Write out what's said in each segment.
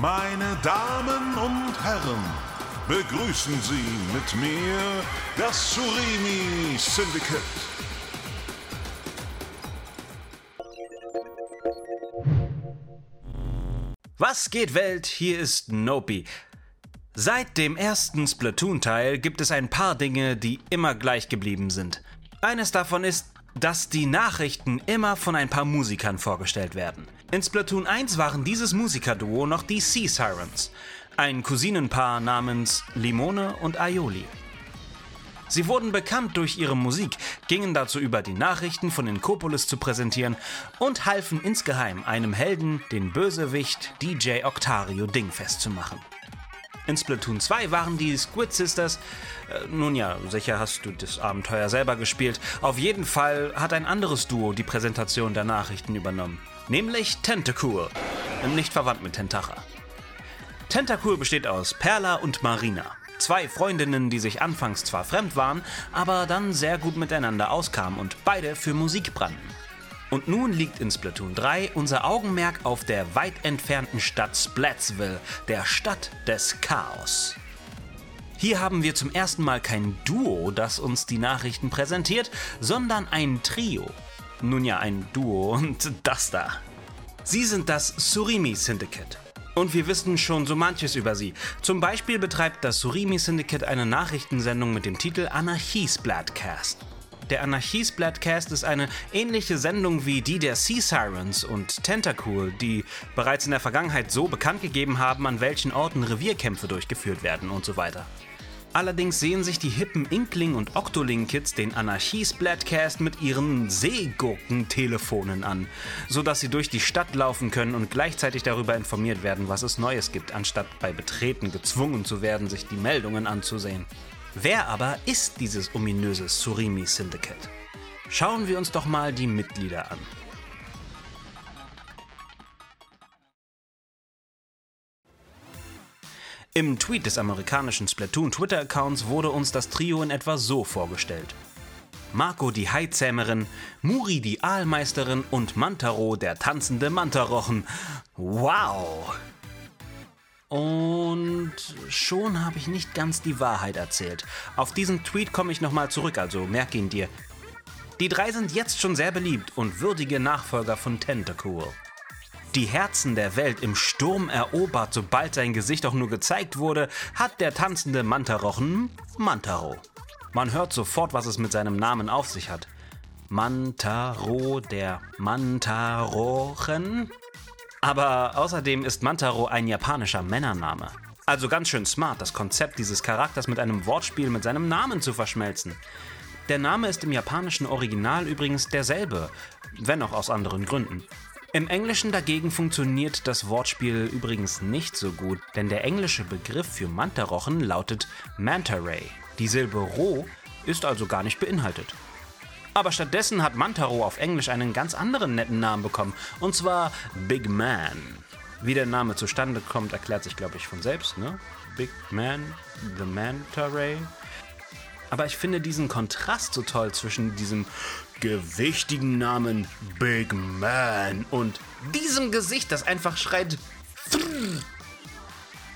Meine Damen und Herren, begrüßen Sie mit mir das Surimi Syndicate. Was geht Welt? Hier ist Nopi. Seit dem ersten Splatoon-Teil gibt es ein paar Dinge, die immer gleich geblieben sind. Eines davon ist, dass die Nachrichten immer von ein paar Musikern vorgestellt werden. In Splatoon 1 waren dieses Musikerduo noch die Sea Sirens, ein Cousinenpaar namens Limone und Aioli. Sie wurden bekannt durch ihre Musik, gingen dazu über, die Nachrichten von Inkopolis zu präsentieren und halfen insgeheim einem Helden, den Bösewicht DJ Octario dingfest zu machen. In Splatoon 2 waren die Squid Sisters. Äh, nun ja, sicher hast du das Abenteuer selber gespielt. Auf jeden Fall hat ein anderes Duo die Präsentation der Nachrichten übernommen. Nämlich Tentacool. Nicht verwandt mit Tentacha. Tentacool besteht aus Perla und Marina. Zwei Freundinnen, die sich anfangs zwar fremd waren, aber dann sehr gut miteinander auskamen und beide für Musik brannten. Und nun liegt in Splatoon 3 unser Augenmerk auf der weit entfernten Stadt Splatsville, der Stadt des Chaos. Hier haben wir zum ersten Mal kein Duo, das uns die Nachrichten präsentiert, sondern ein Trio. Nun ja, ein Duo und das da. Sie sind das Surimi Syndicate. Und wir wissen schon so manches über sie. Zum Beispiel betreibt das Surimi Syndicate eine Nachrichtensendung mit dem Titel Anarchie Splatcast. Der Anarchie-Splatcast ist eine ähnliche Sendung wie die der Sea Sirens und Tentacool, die bereits in der Vergangenheit so bekannt gegeben haben, an welchen Orten Revierkämpfe durchgeführt werden und so weiter. Allerdings sehen sich die hippen Inkling- und Octoling-Kids den Anarchie-Splatcast mit ihren Seegurken-Telefonen an, sodass sie durch die Stadt laufen können und gleichzeitig darüber informiert werden, was es Neues gibt, anstatt bei Betreten gezwungen zu werden, sich die Meldungen anzusehen. Wer aber ist dieses ominöse Surimi Syndicate? Schauen wir uns doch mal die Mitglieder an. Im Tweet des amerikanischen Splatoon Twitter-Accounts wurde uns das Trio in etwa so vorgestellt. Marco die Haizähmerin, Muri die Aalmeisterin und Mantaro der tanzende Mantarochen. Wow! Und schon habe ich nicht ganz die Wahrheit erzählt. Auf diesen Tweet komme ich nochmal zurück, also merk ihn dir. Die drei sind jetzt schon sehr beliebt und würdige Nachfolger von Tentacool. Die Herzen der Welt im Sturm erobert, sobald sein Gesicht auch nur gezeigt wurde, hat der tanzende Mantarochen Mantaro. Man hört sofort, was es mit seinem Namen auf sich hat. Mantaro, der Mantarochen? Aber außerdem ist Mantaro ein japanischer Männername. Also ganz schön smart, das Konzept dieses Charakters mit einem Wortspiel mit seinem Namen zu verschmelzen. Der Name ist im japanischen Original übrigens derselbe, wenn auch aus anderen Gründen. Im Englischen dagegen funktioniert das Wortspiel übrigens nicht so gut, denn der englische Begriff für Mantarochen lautet Manta Ray. Die Silbe Ro ist also gar nicht beinhaltet. Aber stattdessen hat Mantaro auf Englisch einen ganz anderen netten Namen bekommen. Und zwar Big Man. Wie der Name zustande kommt, erklärt sich, glaube ich, von selbst, ne? Big Man, The Manta Ray. Aber ich finde diesen Kontrast so toll zwischen diesem gewichtigen Namen Big Man und diesem Gesicht, das einfach schreit.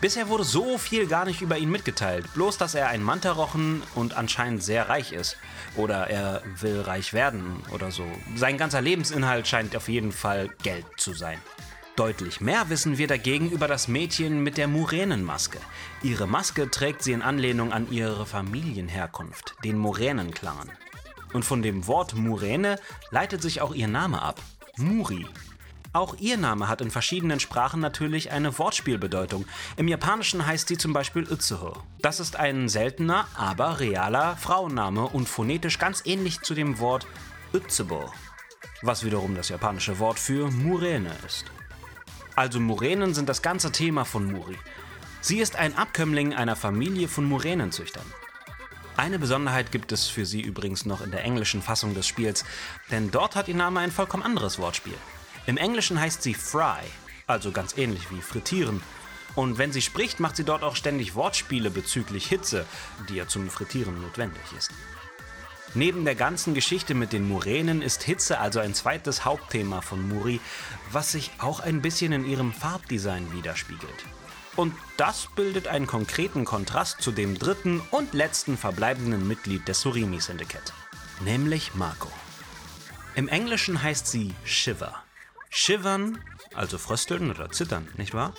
Bisher wurde so viel gar nicht über ihn mitgeteilt, bloß dass er ein Mantarochen und anscheinend sehr reich ist. Oder er will reich werden oder so. Sein ganzer Lebensinhalt scheint auf jeden Fall Geld zu sein. Deutlich mehr wissen wir dagegen über das Mädchen mit der Muränenmaske. Ihre Maske trägt sie in Anlehnung an ihre Familienherkunft, den Muränenclan. Und von dem Wort Muräne leitet sich auch ihr Name ab. Muri, auch ihr Name hat in verschiedenen Sprachen natürlich eine Wortspielbedeutung. Im Japanischen heißt sie zum Beispiel Utsuho. Das ist ein seltener, aber realer Frauenname und phonetisch ganz ähnlich zu dem Wort Utsubo, was wiederum das japanische Wort für Muräne ist. Also Muränen sind das ganze Thema von Muri. Sie ist ein Abkömmling einer Familie von Muränenzüchtern. Eine Besonderheit gibt es für sie übrigens noch in der englischen Fassung des Spiels, denn dort hat ihr Name ein vollkommen anderes Wortspiel. Im Englischen heißt sie Fry, also ganz ähnlich wie frittieren. Und wenn sie spricht, macht sie dort auch ständig Wortspiele bezüglich Hitze, die ja zum Frittieren notwendig ist. Neben der ganzen Geschichte mit den Muränen ist Hitze also ein zweites Hauptthema von Muri, was sich auch ein bisschen in ihrem Farbdesign widerspiegelt. Und das bildet einen konkreten Kontrast zu dem dritten und letzten verbleibenden Mitglied des Surimi Syndicate, nämlich Marco. Im Englischen heißt sie Shiver. Shivern, also frösteln oder zittern, nicht wahr?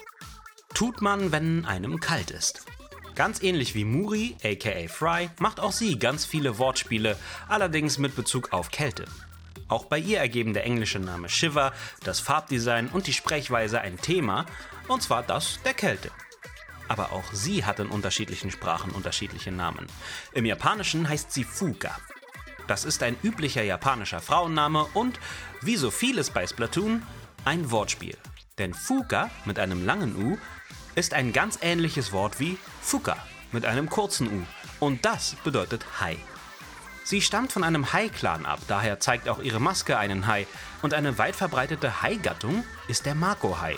Tut man, wenn einem kalt ist. Ganz ähnlich wie Muri, aka Fry, macht auch sie ganz viele Wortspiele, allerdings mit Bezug auf Kälte. Auch bei ihr ergeben der englische Name Shiver, das Farbdesign und die Sprechweise ein Thema, und zwar das der Kälte. Aber auch sie hat in unterschiedlichen Sprachen unterschiedliche Namen. Im Japanischen heißt sie Fuka. Das ist ein üblicher japanischer Frauenname und, wie so vieles bei Splatoon, ein Wortspiel. Denn Fuka mit einem langen U ist ein ganz ähnliches Wort wie Fuka mit einem kurzen U. Und das bedeutet Hai. Sie stammt von einem Hai-Clan ab, daher zeigt auch ihre Maske einen Hai. Und eine weit verbreitete Hai-Gattung ist der Mako-Hai.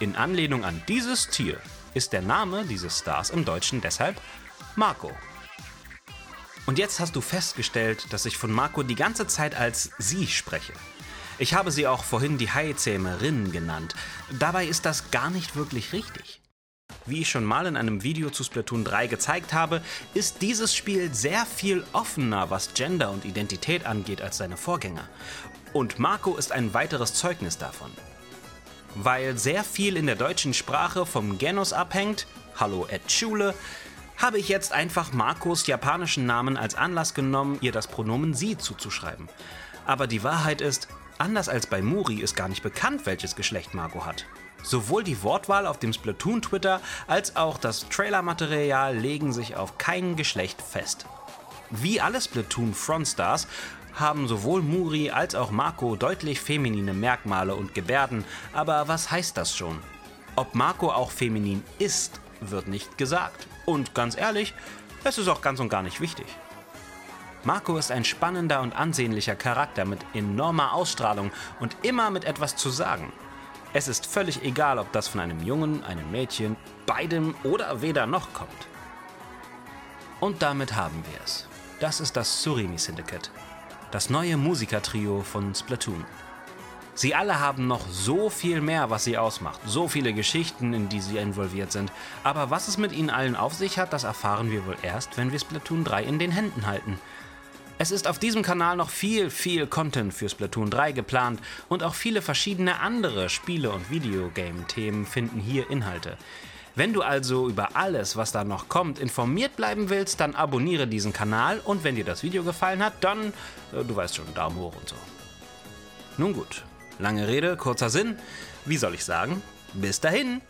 In Anlehnung an dieses Tier ist der Name dieses Stars im Deutschen deshalb Mako. Und jetzt hast du festgestellt, dass ich von Mako die ganze Zeit als sie spreche. Ich habe sie auch vorhin die Haizähmerin genannt. Dabei ist das gar nicht wirklich richtig. Wie ich schon mal in einem Video zu Splatoon 3 gezeigt habe, ist dieses Spiel sehr viel offener, was Gender und Identität angeht, als seine Vorgänger. Und Marco ist ein weiteres Zeugnis davon. Weil sehr viel in der deutschen Sprache vom Genus abhängt, hallo Ed Schule, habe ich jetzt einfach Marcos japanischen Namen als Anlass genommen, ihr das Pronomen sie zuzuschreiben. Aber die Wahrheit ist, Anders als bei Muri ist gar nicht bekannt, welches Geschlecht Marco hat. Sowohl die Wortwahl auf dem Splatoon-Twitter als auch das Trailermaterial legen sich auf kein Geschlecht fest. Wie alle Splatoon Frontstars haben sowohl Muri als auch Marco deutlich feminine Merkmale und Gebärden, aber was heißt das schon? Ob Marco auch feminin ist, wird nicht gesagt. Und ganz ehrlich, es ist auch ganz und gar nicht wichtig. Marco ist ein spannender und ansehnlicher Charakter mit enormer Ausstrahlung und immer mit etwas zu sagen. Es ist völlig egal, ob das von einem Jungen, einem Mädchen, beidem oder weder noch kommt. Und damit haben wir es. Das ist das Surimi Syndicate, das neue Musikertrio von Splatoon. Sie alle haben noch so viel mehr, was sie ausmacht, so viele Geschichten, in die sie involviert sind. Aber was es mit ihnen allen auf sich hat, das erfahren wir wohl erst, wenn wir Splatoon 3 in den Händen halten. Es ist auf diesem Kanal noch viel, viel Content für Splatoon 3 geplant und auch viele verschiedene andere Spiele- und Videogame-Themen finden hier Inhalte. Wenn du also über alles, was da noch kommt, informiert bleiben willst, dann abonniere diesen Kanal und wenn dir das Video gefallen hat, dann, äh, du weißt schon, Daumen hoch und so. Nun gut, lange Rede, kurzer Sinn. Wie soll ich sagen? Bis dahin!